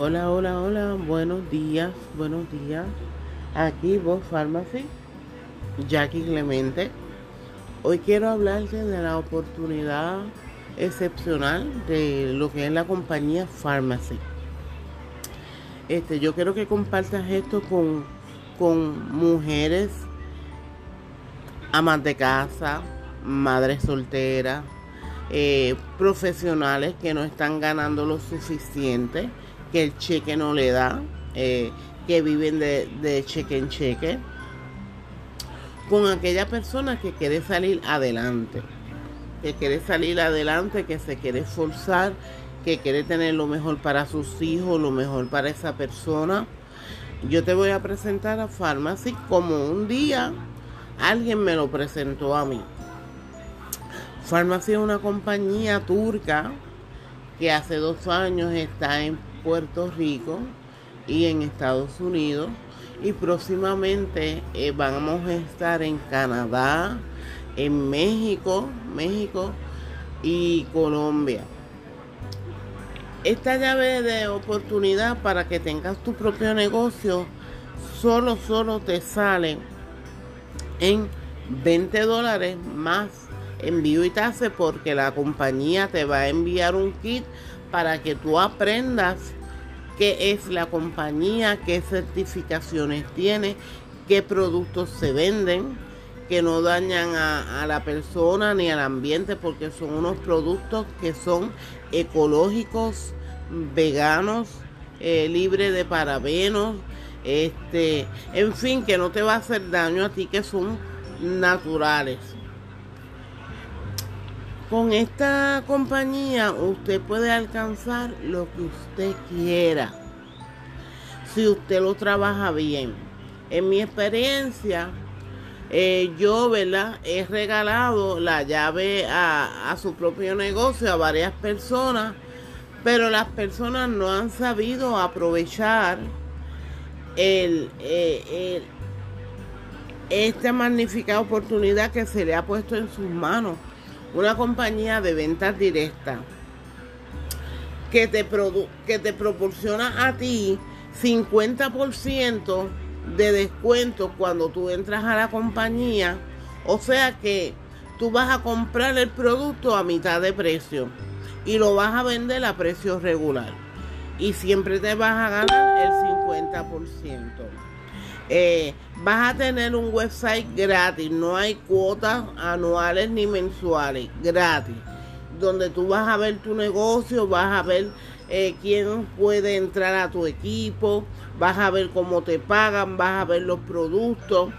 Hola, hola, hola, buenos días, buenos días. Aquí Voz Pharmacy, Jackie Clemente. Hoy quiero hablarte de la oportunidad excepcional de lo que es la compañía Pharmacy. Este, yo quiero que compartas esto con, con mujeres amas de casa, madres solteras, eh, profesionales que no están ganando lo suficiente, que el cheque no le da, eh, que viven de, cheque en cheque, con aquella persona que quiere salir adelante, que quiere salir adelante, que se quiere esforzar, que quiere tener lo mejor para sus hijos, lo mejor para esa persona. Yo te voy a presentar a Pharmacy como un día alguien me lo presentó a mí. Pharmacy es una compañía turca que hace dos años está en Puerto Rico y en Estados Unidos y próximamente eh, vamos a estar en Canadá, en México, México y Colombia. Esta llave de oportunidad para que tengas tu propio negocio solo, solo te sale en 20 dólares más envío y tasa porque la compañía te va a enviar un kit para que tú aprendas qué es la compañía, qué certificaciones tiene, qué productos se venden, que no dañan a, la persona ni al ambiente porque son unos productos que son ecológicos, veganos, eh, libres de parabenos, este, en fin, que no te va a hacer daño a ti, que son naturales. Con esta compañía usted puede alcanzar lo que usted quiera. Si usted lo trabaja bien. En mi experiencia, eh, yo, ¿verdad? He regalado la llave a, su propio negocio a varias personas, pero las personas no han sabido aprovechar eh, esta magnífica oportunidad que se le ha puesto en sus manos una compañía de ventas directas que te, que te proporciona a ti 50% de descuento cuando tú entras a la compañía. O sea que tú vas a comprar el producto a mitad de precio y lo vas a vender a precio regular. Y siempre te vas a ganar el 50%. Eh, vas a tener un website gratis, no hay cuotas anuales ni mensuales, gratis, donde tú vas a ver tu negocio, vas a ver eh, quién puede entrar a tu equipo, vas a ver cómo te pagan, vas a ver los productos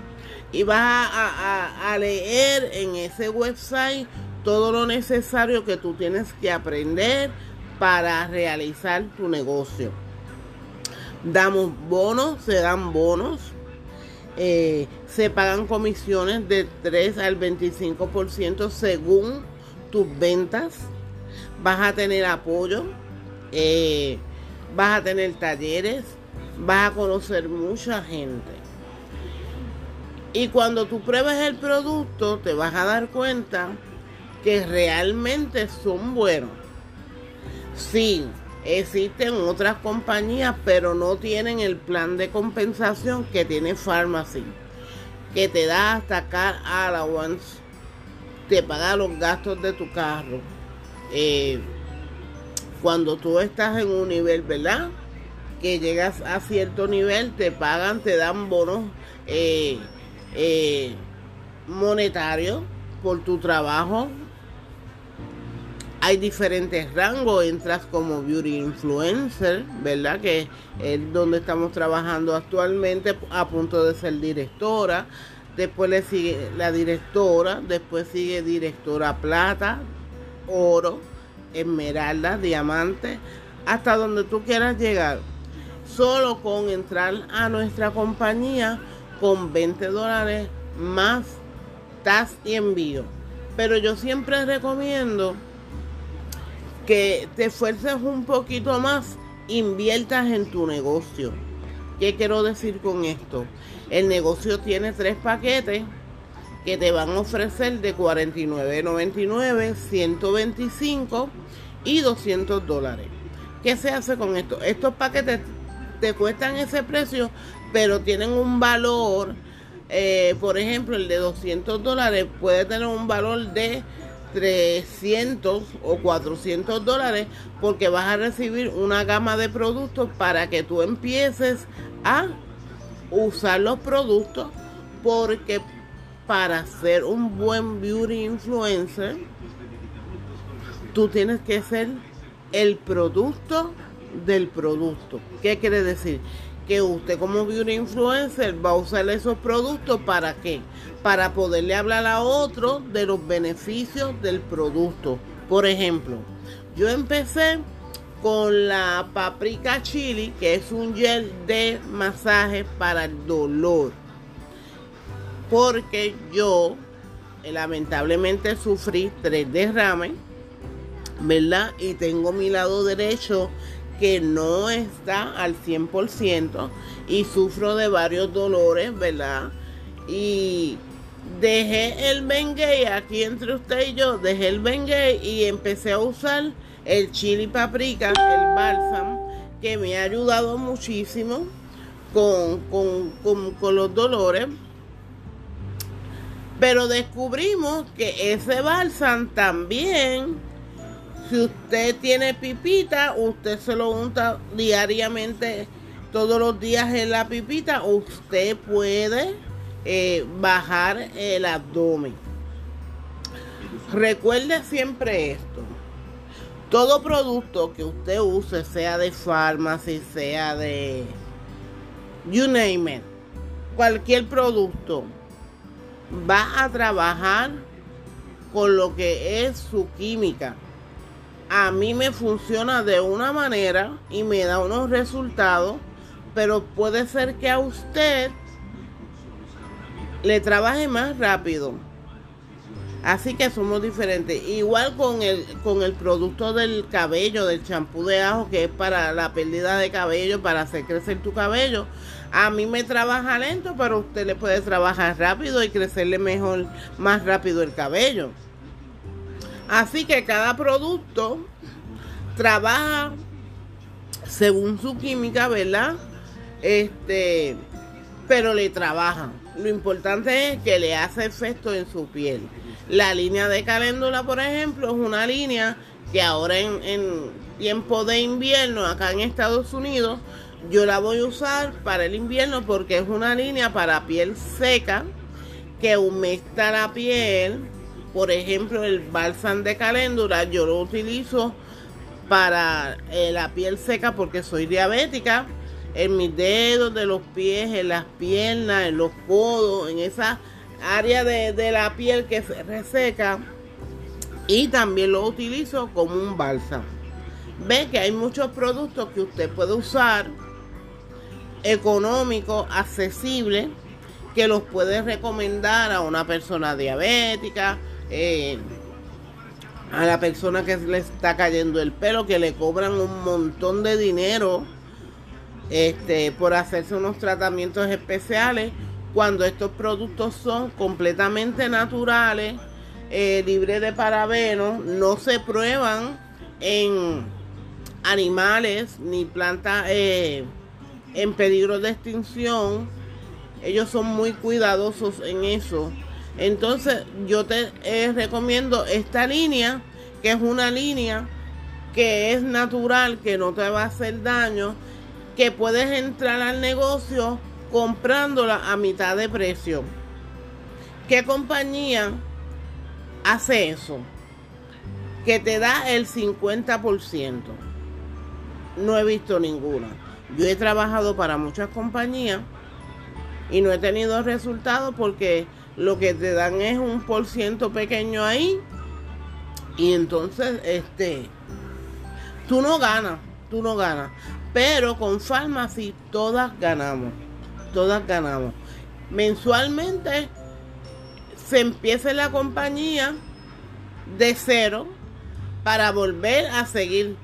y vas a, a leer en ese website todo lo necesario que tú tienes que aprender para realizar tu negocio. Damos bonos, se dan bonos eh, se pagan comisiones de 3 al 25% según tus ventas. Vas a tener apoyo, eh, vas a tener talleres, vas a conocer mucha gente. Y cuando tú pruebes el producto, te vas a dar cuenta que realmente son buenos. Sí, Existen otras compañías, pero no tienen el plan de compensación que tiene Pharmacy, que te da hasta car allowance, te paga los gastos de tu carro. Eh, cuando tú estás en un nivel, ¿verdad? Que llegas a cierto nivel, te pagan, te dan bonos eh, eh, monetarios por tu trabajo hay diferentes rangos, entras como beauty influencer, ¿verdad? Que es donde estamos trabajando actualmente a punto de ser directora. Después le sigue la directora, después sigue directora plata, oro, esmeralda, diamante, hasta donde tú quieras llegar. Solo con entrar a nuestra compañía con 20 dólares más tas y envío. Pero yo siempre recomiendo que te esfuerces un poquito más, inviertas en tu negocio. ¿Qué quiero decir con esto? El negocio tiene tres paquetes que te van a ofrecer de $49.99, 125 y 200 dólares. ¿Qué se hace con esto? Estos paquetes te cuestan ese precio, pero tienen un valor, eh, por ejemplo, el de 200 dólares puede tener un valor de 300 o 400 dólares porque vas a recibir una gama de productos para que tú empieces a usar los productos porque para ser un buen beauty influencer tú tienes que ser el producto del producto. ¿Qué quiere decir? Que usted como beauty influencer va a usar esos productos para qué? Para poderle hablar a otro de los beneficios del producto. Por ejemplo, yo empecé con la paprika chili, que es un gel de masaje para el dolor. Porque yo eh, lamentablemente sufrí tres derrames, ¿verdad? Y tengo mi lado derecho que no está al 100% y sufro de varios dolores, ¿verdad? Y dejé el Bengay aquí entre usted y yo, dejé el Bengay y empecé a usar el chili paprika, el bálsamo, que me ha ayudado muchísimo con, con los dolores. Pero descubrimos que ese bálsamo también si usted tiene pipita, usted se lo unta diariamente, todos los días en la pipita, usted puede eh, bajar el abdomen. Recuerde siempre esto. Todo producto que usted use, sea de farmacia, sea de you name it, cualquier producto, va a trabajar con lo que es su química a mí me funciona de una manera y me da unos resultados, pero puede ser que a usted le trabaje más rápido. Así que somos diferentes. Igual con el, con el producto del cabello, del champú de ajo, que es para la pérdida de cabello, para hacer crecer tu cabello. A mí me trabaja lento, pero usted le puede trabajar rápido y crecerle mejor, más rápido el cabello. Así que cada producto trabaja según su química, ¿verdad? Este, pero le trabaja. Lo importante es que le hace efecto en su piel. La línea de caléndula, por ejemplo, es una línea que ahora en, en tiempo de invierno acá en Estados Unidos yo la voy a usar para el invierno porque es una línea para piel seca que humecta la piel por ejemplo, el bálsamo de caléndula yo lo utilizo para eh, la piel seca porque soy diabética. En mis dedos de los pies, en las piernas, en los codos, en esa área de, de la piel que se reseca. Y también lo utilizo como un bálsamo. Ve que hay muchos productos que usted puede usar económico, accesible, que los puede recomendar a una persona diabética, eh, a la persona que le está cayendo el pelo, que le cobran un montón de dinero este, por hacerse unos tratamientos especiales, cuando estos productos son completamente naturales, eh, libres de parabenos, no se prueban en animales ni plantas eh, en peligro de extinción. Ellos son muy cuidadosos en eso. Entonces yo te eh, recomiendo esta línea, que es una línea que es natural, que no te va a hacer daño, que puedes entrar al negocio comprándola a mitad de precio. ¿Qué compañía hace eso? Que te da el 50%. No he visto ninguna. Yo he trabajado para muchas compañías y no he tenido resultados porque lo que te dan es un por ciento pequeño ahí y entonces este tú no ganas, tú no ganas, pero con Pharmacy todas ganamos, todas ganamos. Mensualmente se empieza la compañía de cero para volver a seguir.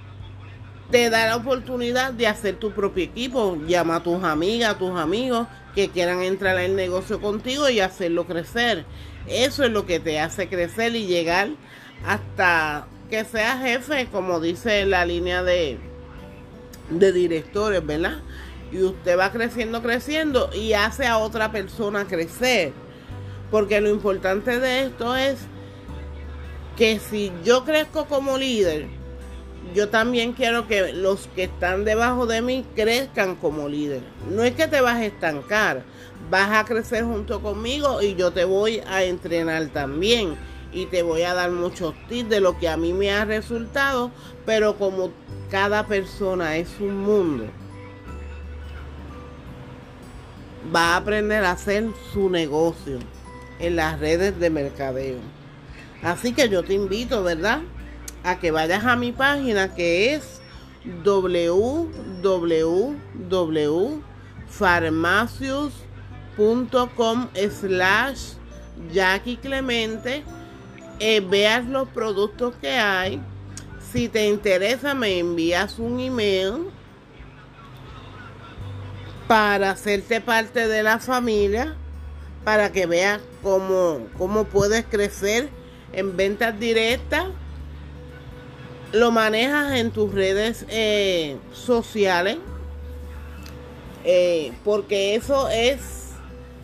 Te da la oportunidad de hacer tu propio equipo. Llama a tus amigas, a tus amigos que quieran entrar al negocio contigo y hacerlo crecer. Eso es lo que te hace crecer y llegar hasta que seas jefe, como dice la línea de, de directores, ¿verdad? Y usted va creciendo, creciendo y hace a otra persona crecer. Porque lo importante de esto es que si yo crezco como líder, yo también quiero que los que están debajo de mí crezcan como líder. No es que te vas a estancar, vas a crecer junto conmigo y yo te voy a entrenar también y te voy a dar muchos tips de lo que a mí me ha resultado, pero como cada persona es un mundo, va a aprender a hacer su negocio en las redes de mercadeo. Así que yo te invito, ¿verdad? A que vayas a mi página que es www.farmacius.com slash Jackie Clemente. Eh, veas los productos que hay. Si te interesa, me envías un email para hacerte parte de la familia, para que veas cómo, cómo puedes crecer en ventas directas. Lo manejas en tus redes eh, sociales, eh, porque eso es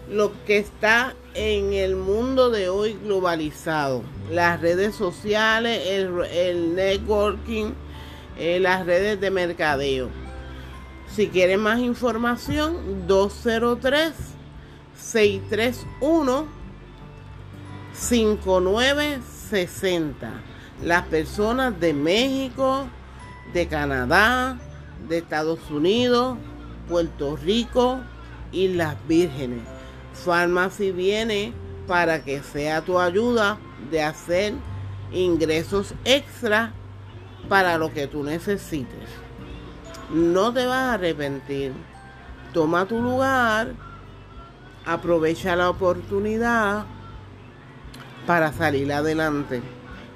lo que está en el mundo de hoy globalizado. Las redes sociales, el, networking, eh, las redes de mercadeo. Si quieren más información, 203 631 5960. Las personas de México, de Canadá, de Estados Unidos, Puerto Rico, y las Vírgenes. Pharmacy viene para que sea tu ayuda de hacer ingresos extra para lo que tú necesites. No te vas a arrepentir. Toma tu lugar, aprovecha la oportunidad para salir adelante,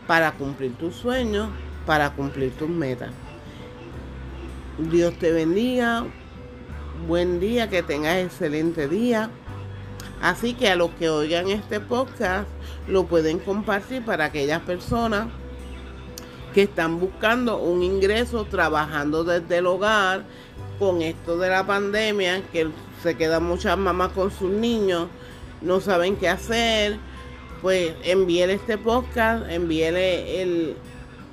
para cumplir tus sueños, para cumplir tus metas. Dios te bendiga, buen día, que tengas excelente día. Así que a los que oigan este podcast lo pueden compartir para aquellas personas que están buscando un ingreso trabajando desde el hogar con esto de la pandemia, que se quedan muchas mamás con sus niños, no saben qué hacer, pues envíele este podcast, envíele el,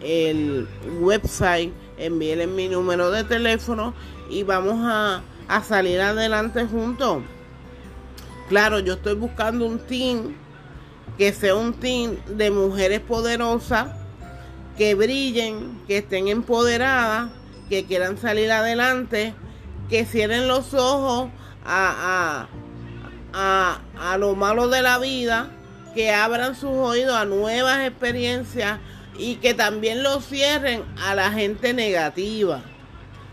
el website, envíele mi número de teléfono y vamos a, a salir adelante juntos. Claro, yo estoy buscando un team que sea un team de mujeres poderosas, que brillen, que estén empoderadas, que quieran salir adelante, que cierren los ojos a, a, a, a lo malo de la vida que abran sus oídos a nuevas experiencias y que también lo cierren a la gente negativa,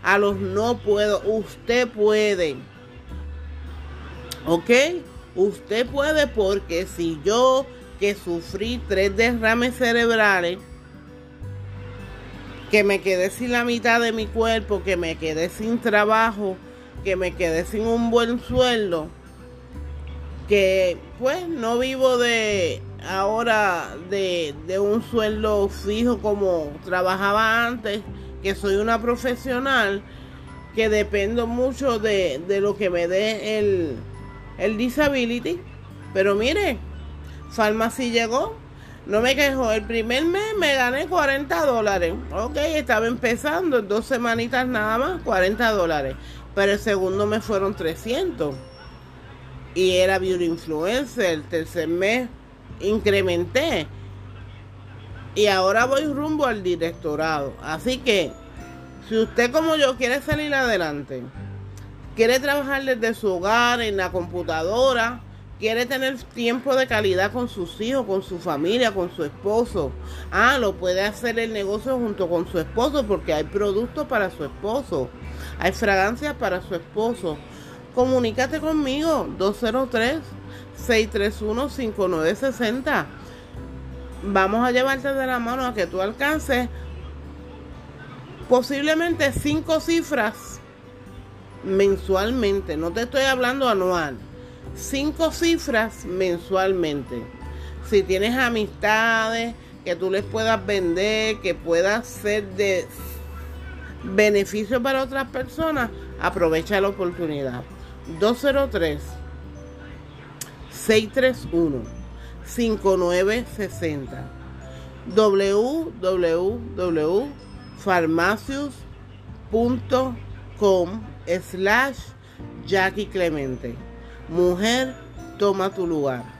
a los no puedo. Usted puede. ¿Ok? Usted puede porque si yo que sufrí tres derrames cerebrales, que me quedé sin la mitad de mi cuerpo, que me quedé sin trabajo, que me quedé sin un buen sueldo, que pues no vivo de ahora de, un sueldo fijo como trabajaba antes, que soy una profesional, que dependo mucho de, lo que me dé el, el disability. Pero mire, Pharmacy llegó, no me quejo, el primer mes me gané 40 dólares. Ok, estaba empezando, dos semanitas nada más, 40 dólares. Pero el segundo me fueron 300 y era beauty influencer. El tercer mes incrementé. Y ahora voy rumbo al directorado. Así que, si usted como yo quiere salir adelante, quiere trabajar desde su hogar, en la computadora, quiere tener tiempo de calidad con sus hijos, con su familia, con su esposo. Ah, lo puede hacer el negocio junto con su esposo porque hay productos para su esposo. Hay fragancias para su esposo comunícate conmigo 203-631-5960. Vamos a llevarte de la mano a que tú alcances posiblemente cinco cifras mensualmente. No te estoy hablando anual. Cinco cifras mensualmente. Si tienes amistades que tú les puedas vender, que puedas ser de Beneficio para otras personas, aprovecha la oportunidad. 203 631 5960 www.farmacius.com slash Jackie Clemente. Mujer, toma tu lugar.